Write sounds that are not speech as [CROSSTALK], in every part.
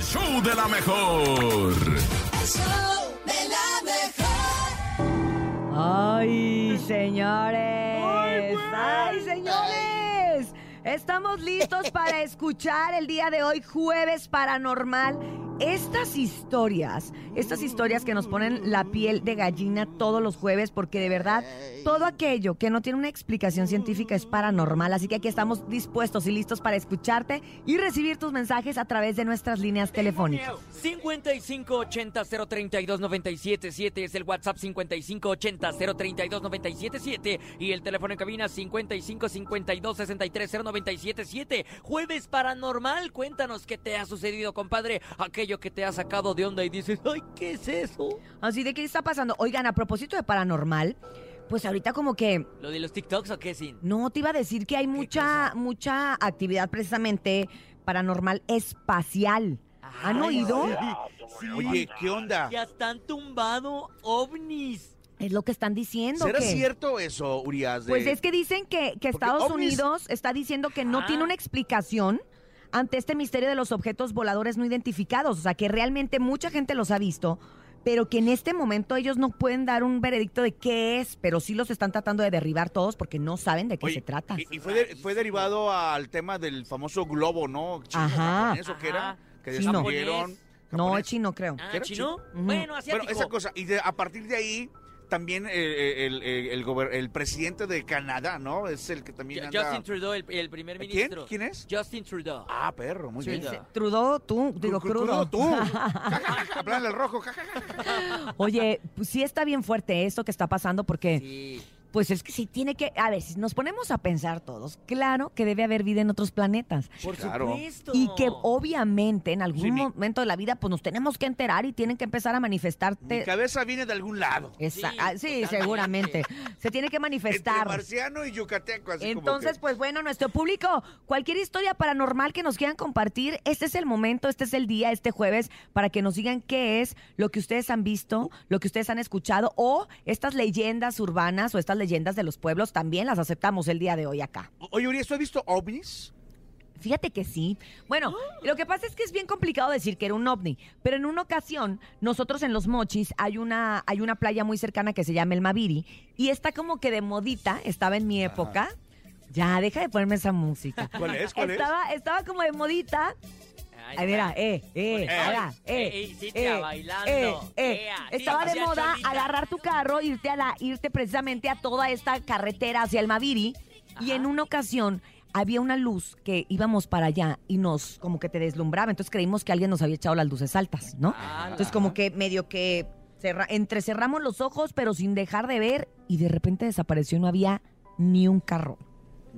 El show de la mejor. El show de la mejor. Ay, señores. Ay, señores. Estamos listos para escuchar el día de hoy, jueves paranormal. Estas historias, estas historias que nos ponen la piel de gallina todos los jueves, porque de verdad todo aquello que no tiene una explicación científica es paranormal. Así que aquí estamos dispuestos y listos para escucharte y recibir tus mensajes a través de nuestras líneas telefónicas. 5580-032-977 es el WhatsApp 5580-032-977 y el teléfono en cabina 5552-630977. Jueves paranormal, cuéntanos qué te ha sucedido, compadre. Aquello que te ha sacado de onda y dices, ay, ¿qué es eso? Así de qué está pasando. Oigan, a propósito de paranormal, pues ahorita como que ¿Lo de los TikToks o qué, Sin? No, te iba a decir que hay mucha, mucha actividad precisamente paranormal espacial. ¿Han Ay, oído? sí. Oye, ¿qué onda? Ya están tumbado ovnis. Es lo que están diciendo. ¿Será que- cierto eso, Urias? de- Pues es que dicen que, que Estados ovnis- Unidos está diciendo que no Ajá. tiene una explicación ante este misterio de los objetos voladores no identificados. O sea, que realmente mucha gente los ha visto, pero que en este momento ellos no pueden dar un veredicto de qué es, pero sí los están tratando de derribar todos porque no saben de qué Oye, se trata. Y, y fue, de- fue derivado al tema del famoso globo, ¿no? Chino, Ajá. japonés, ¿o qué era? Que destruyeron. No, japonés. chino creo. Ah, ¿Qué era, ¿chino? Ujú. Bueno, asiático. Bueno, esa cosa. Y de- a partir de ahí, también eh, el, el, el gober- el presidente de Canadá, ¿no? Es el que también anda... Justin Trudeau, el, el primer ¿Quién? ministro. ¿Quién es? Justin Trudeau. Ah, perro, muy bien. Trudeau. Trudeau, tú, digo crudo. tú. Hablan el rojo. Oye, pues sí está bien fuerte esto que está pasando porque, Sí. Pues es que sí tiene que, a ver, si nos ponemos a pensar todos, claro que debe haber vida en otros planetas. Por Claro. supuesto. Y que obviamente en algún Sí, mi- momento de la vida pues nos tenemos que enterar y tienen que empezar a Mi manifestarte. cabeza viene de algún lado. Esa- Sí, ah, sí, seguramente. Se tiene que Entre manifestar. marciano y yucateco, así como Entonces, que- pues bueno, nuestro público, cualquier historia paranormal que nos quieran compartir, este es el momento, este es el día, este jueves, para que nos digan qué es lo que ustedes han visto, lo que ustedes han escuchado, o estas leyendas urbanas o estas leyendas de los pueblos, también las aceptamos el día de hoy acá. Oye, Urias, ¿tú has visto ovnis? Fíjate que sí. Bueno, [GASPS] lo que pasa es que es bien complicado decir que era un ovni, pero en una ocasión, nosotros en Los Mochis hay una, hay una playa muy cercana que se llama El Maviri y está como que de modita, estaba en mi época. Ya, deja de ponerme esa música. [LAUGHS] ¿Cuál es? ¿Cuál es? estaba, estaba como de modita. Ay, mira, eh, eh, Eh, ahora, eh, eh, eh, Cintia bailando. eh, eh. Estaba de moda agarrar tu carro, irte a la, irte precisamente a toda esta carretera hacia el Maviri y en una ocasión había una luz que íbamos para allá y nos como que te deslumbraba, entonces creímos que alguien nos había echado las luces altas, ¿no? Ah, Entonces como que medio que cerra- entrecerramos los ojos pero sin dejar de ver y de repente desapareció y no había ni un carro.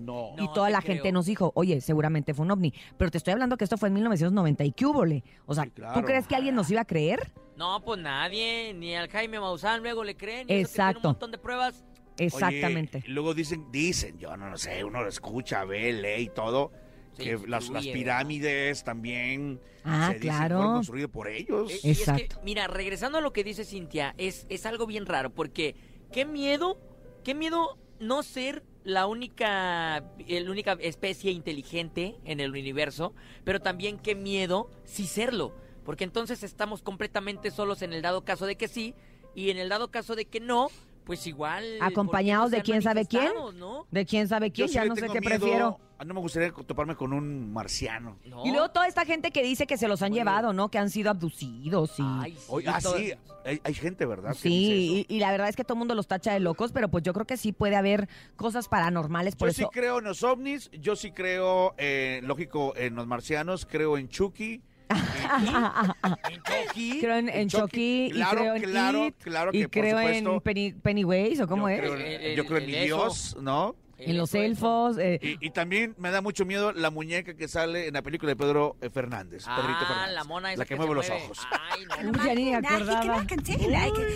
No. No y toda la creo. gente nos dijo, oye, seguramente fue un ovni. Pero te estoy hablando que esto fue en 1990 y qué húbole. O sea, Sí, ¿tú crees que alguien nos iba a creer? No, pues nadie, ni al Jaime Maussan luego le creen. y eso que tiene Exacto. un montón de pruebas. Exactamente. Oye, luego dicen, dicen, yo no lo sé, uno lo escucha, ve, lee y todo, Sí, que las, las influye, pirámides también Ah, se claro. fueron construidas por ellos. Eh, y es que, Exacto. mira, regresando a lo que dice Cintia, es, es algo bien raro, porque qué miedo, qué miedo no ser la única, la única especie inteligente en el universo, pero también qué miedo sí serlo, porque entonces estamos completamente solos en el dado caso de que sí, y en el dado caso de que no, pues igual... ¿por qué no Acompañados de quién sabe quién. ¿no? De quién sabe Yo quién, sí ya le no sé tengo qué miedo, prefiero. ah, No me gustaría toparme con un marciano. No. Y luego toda esta gente que dice que se los han Oye. llevado, ¿no? Que han sido abducidos y... Ay, sí, Oye, ah, todo- sí, hay, hay gente, ¿verdad? que dice Sí, y, y la verdad es que todo el mundo los tacha de locos, pero pues yo creo que sí puede haber cosas paranormales, por Yo sí eso... creo en los ovnis, yo sí creo, eh, lógico, en los marcianos, creo en Chucky. ¿En Chucky? [LAUGHS] Creo en, en Chucky, y Claro, creo en claro, It, claro y que por creo supuesto. en Penny- Pennywise, ¿o cómo yo es? Creo en- El- el- yo creo en mi eso. Dios, ¿no? en los elfos. eh, Y, y también me da mucho miedo la muñeca que sale en la película de Pedro eh, Fernández, Pedrito Ah, Fernández. la mona esa La que, que mueve se los mueve. ojos. Ay, no, Uy, ya ni me acordaba.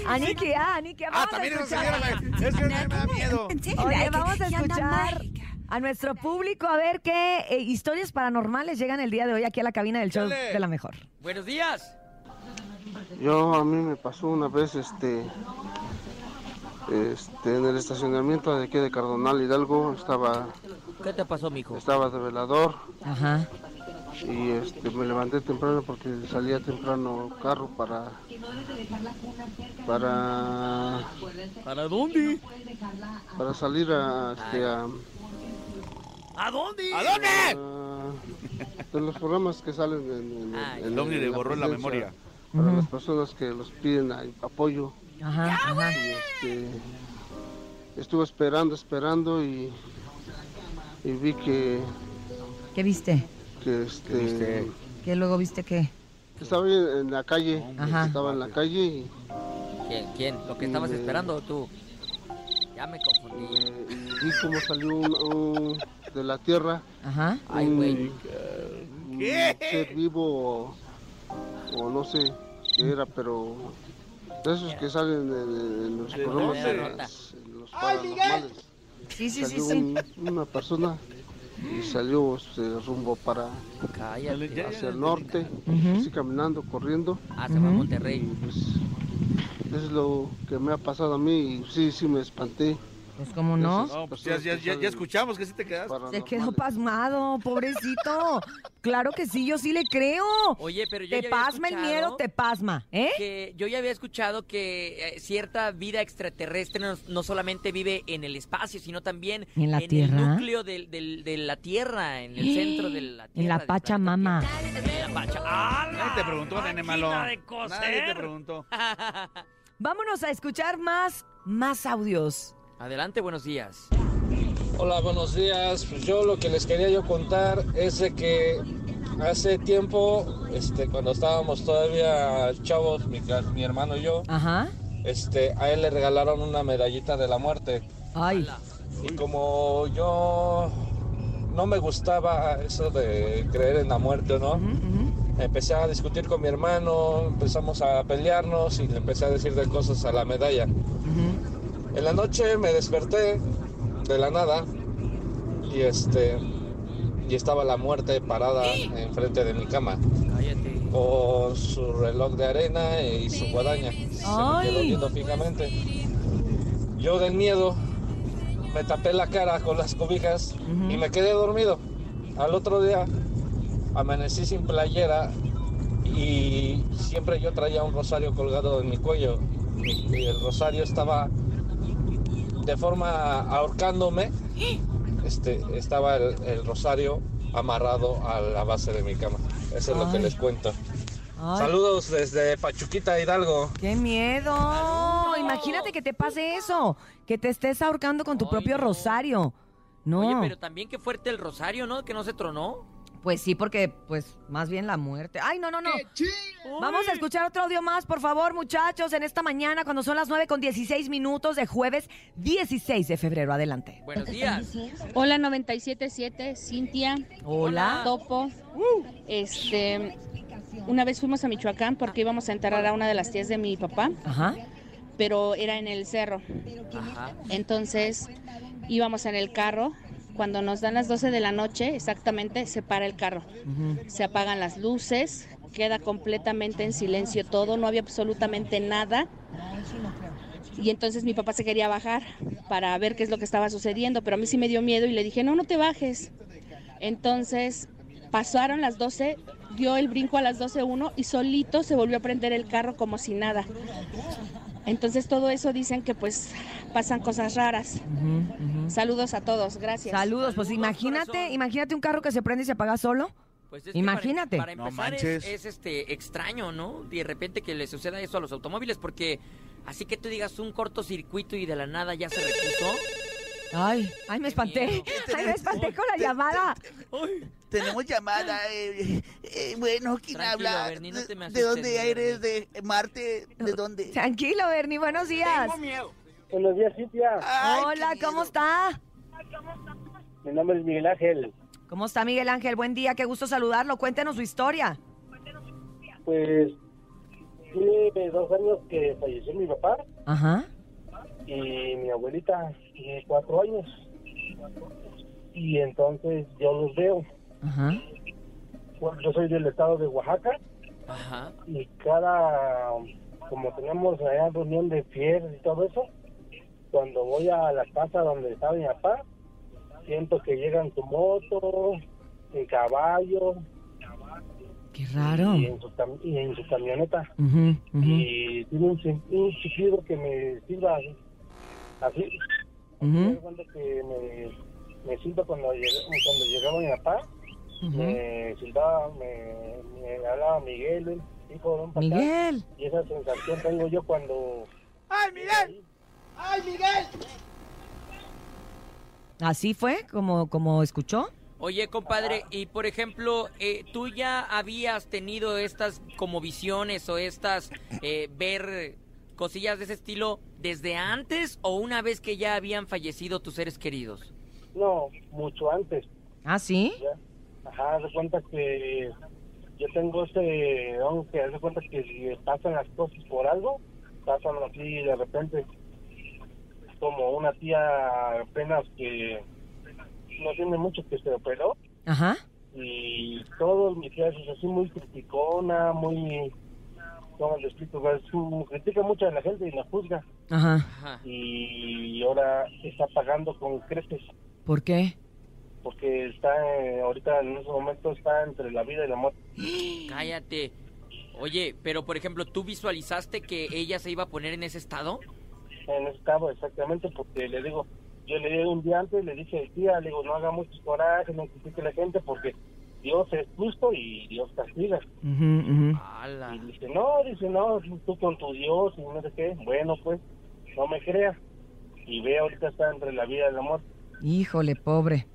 Aniki, ah, Aniki, Ah, también esa señora, es que me da miedo. Oye, vamos a escuchar a nuestro público a ver qué eh, historias paranormales llegan el día de hoy aquí a la cabina del show Dale. de la mejor. Buenos días. Yo a mí me pasó una vez este este en el estacionamiento de aquí de Cardonal Hidalgo estaba ¿Qué te pasó, mijo? estaba de velador Ajá. y este, me levanté temprano porque salía temprano carro para para ¿Para dónde? para salir a, este, a, ¿A dónde? ¿A dónde? a- de los programas que salen en, en- Ay, en- El ovni le borró la presidencia memoria. para las personas que los piden a- apoyo Ajá, ajá. y este estuve esperando esperando y y vi que ¿Qué viste? que este viste? ¿Qué luego viste qué? que estaba en, en la calle Ajá. estaba en la calle y, ¿Quién? ¿Quién? ¿Lo que estabas esperando o tú? Ya me confundí. eh, y vi cómo salió un, un- de la tierra Ajá. Ay, güey. ser vivo o, o no sé qué era pero de esos que salen en, en los ¿De programas en los paranormales Sí, sí, sí, salió sí. un- una persona y salió este, rumbo para Cállate. Ya, ya, hacia el norte así caminando corriendo Ah, se va a y Monterrey. Es lo que me ha pasado a mí y sí sí me espanté Pues cómo no. No, pues ya, ya, ya, ya escuchamos que sí te quedaste. Se quedó pasmado, pobrecito. Claro que sí, yo sí le creo. Oye, pero yo Te ya había pasma el miedo, te pasma, ¿eh? Que yo ya había escuchado que eh, cierta vida extraterrestre no, no solamente vive en el espacio, sino también ¿En la el Tierra? núcleo del- del- de la Tierra, en el centro de la Tierra. En la del Pachamama. Nadie te preguntó, nene malo. De. Nadie te preguntó. Vámonos a escuchar más, más audios. Adelante, buenos días. Hola, buenos días. Pues yo lo que les quería yo contar es de que hace tiempo, este, cuando estábamos todavía chavos, mi, mi hermano y yo, Ajá. este, a él le regalaron una medallita de la muerte. Ay. Y como yo no me gustaba eso de creer en la muerte, ¿no? Ujú. Empecé a discutir con mi hermano, empezamos a pelearnos y le empecé a decir de cosas a la medalla. Ujú. En la noche me desperté de la nada y este y estaba la muerte parada enfrente de mi cama Cállate. con su reloj de arena y su guadaña. Se me quedó Ay. viendo fijamente. Yo del miedo me tapé la cara con las cobijas Ujú. y me quedé dormido. Al otro día amanecí sin playera y siempre yo traía un rosario colgado en mi cuello y el rosario estaba de forma ahorcándome. Este, estaba el, el rosario amarrado a la base de mi cama. Eso es lo que les cuento. Ay, Saludos desde Pachuquita Hidalgo. ¡Qué miedo! Imagínate que te pase eso, que te estés ahorcando con tu Ay, propio no. rosario. No, Oye, pero también qué fuerte el rosario, ¿no? Que no se tronó. Pues sí, porque pues más bien la muerte. Ay, no, no, no. Vamos a escuchar otro audio más, por favor, muchachos, en esta mañana cuando son las 9 con 16 minutos de jueves 16 de febrero. Adelante. Buenos días. Hola 977, Cintia, Hola. Topo. Este, una vez fuimos a Michoacán porque íbamos a enterrar a una de las tías de mi papá, Ajá. pero era en el cerro. Ajá. Entonces íbamos en el carro. Cuando nos dan las 12 de la noche, exactamente, se para el carro. Se apagan las luces, queda completamente en silencio todo, no había absolutamente nada. Y entonces mi papá se quería bajar para ver qué es lo que estaba sucediendo, pero a mí sí me dio miedo y le dije, no, no te bajes. Entonces pasaron las 12, dio el brinco a las 12.1 y solito se volvió a prender el carro como si nada. Entonces todo eso dicen que pues pasan cosas raras. Saludos a todos, gracias. Saludos, pues Saludos, imagínate, corazón. imagínate un carro que se prende y se apaga solo. Pues es que Imagínate. Para, No para empezar manches. es, es, este extraño, ¿no? De repente que le suceda eso a los automóviles, porque así que tú digas un cortocircuito y de la nada ya se repuso. Ay, ay, me espanté. miedo. [LAUGHS] Ay, me espanté con la llamada. Tenemos llamada. eh, eh, bueno, ¿quién Tranquilo, habla? Bernie, no te me ¿De dónde eres? ¿De Marte? ¿De dónde? Tranquilo, Bernie, buenos días. Buenos días, Cintia. Hola, ¿cómo está? Mi nombre es Miguel Ángel. ¿Cómo está Miguel Ángel? Buen día, qué gusto saludarlo. Cuéntenos su historia. Pues tiene dos años que falleció mi papá Ajá. y mi abuelita tiene cuatro años. Y entonces yo los veo. Ajá. Bueno, Yo soy del estado de Oaxaca Ajá. y cada, como tenemos allá reunión de fieles y todo eso, cuando voy a la casa donde estaba mi papá, siento que llegan su moto, en caballo, Qué raro. y, en su, cam- y en su camioneta. Y tiene un, sin- un que me silba así. cuenta que me, me silba cuando, llegué- cuando llegaba mi papá. Me silbaba, me, me hablaba Miguel, hijo, ven para acá. Miguel. Y esa sensación tengo yo cuando... ¡Ay, Miguel! ¿Así fue como, como escuchó? Oye, compadre, y por ejemplo, eh, ¿tú ya habías tenido estas como visiones o estas eh, ver cosillas de ese estilo desde antes o una vez que ya habían fallecido tus seres queridos? No, mucho antes. ¿Ah, sí? Ya. Ajá, haz de cuenta que yo tengo ese don que haz de cuenta que si pasan las cosas por algo, pasan así de repente. Como una tía apenas que no tiene mucho que se operó Ajá. y todo mi tía es así muy criticona, muy... ¿Cómo le explico? Su- critica mucho a la gente y la juzga. Ajá. Y ahora está pagando con creces. ¿Por qué? porque está eh, ahorita en ese momento está entre la vida y la muerte. [GASPS] Cállate. Oye, pero por ejemplo, ¿tú visualizaste que ella se iba a poner en ese estado? En ese estado exactamente porque le digo, yo le dije un día antes, le dije, tía, le digo, no haga mucho coraje, no critique a la gente porque Dios es justo y Dios castiga. Y dice, no, dice, no, tú con tu Dios y no sé qué. Bueno, pues, no me crea. Y ve, ahorita está entre la vida y la muerte. Híjole, pobre.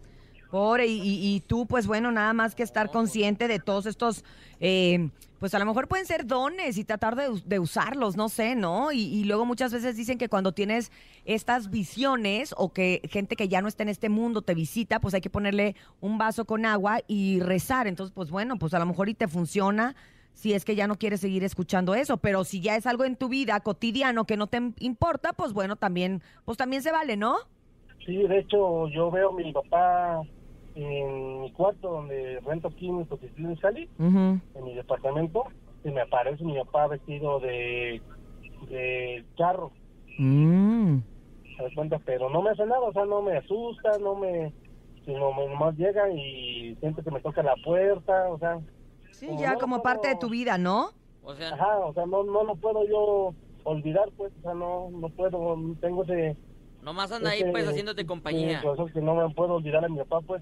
Pobre, y, y- y tú, pues bueno, nada más que estar consciente de todos estos, eh, pues a lo mejor pueden ser dones y tratar de, de usarlos, no sé, ¿no? Y, y luego muchas veces dicen que cuando tienes estas visiones o que gente que ya no está en este mundo te visita, pues hay que ponerle un vaso con agua y rezar. Entonces, pues bueno, pues a lo mejor y te funciona si es que ya no quieres seguir escuchando eso, pero si ya es algo en tu vida cotidiano que no te importa, pues bueno, también, pues también se vale, ¿no? Sí, de hecho, yo veo a mi papá en mi cuarto donde rento aquí en Sali. Ujú. en mi departamento y me aparece mi papá vestido de, de charro, Mm. ¿te das cuenta? Pero no me hace nada, o sea, no me asusta, no me... sino me- nomás llega y siente que me toca la puerta, o sea... Sí, Como ya no como puedo- parte de tu vida, ¿no? O sea, Ajá, o sea, no, no lo puedo yo olvidar, pues, o sea, no, no puedo, tengo ese... nomás anda ahí pues haciéndote compañía. corazón que no me puedo olvidar a mi papá, pues.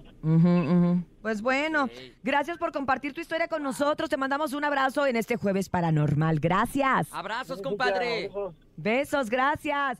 Pues bueno, gracias por compartir tu historia con nosotros. Te mandamos un abrazo en este jueves paranormal. Gracias. Abrazos, compadre. Besos, gracias.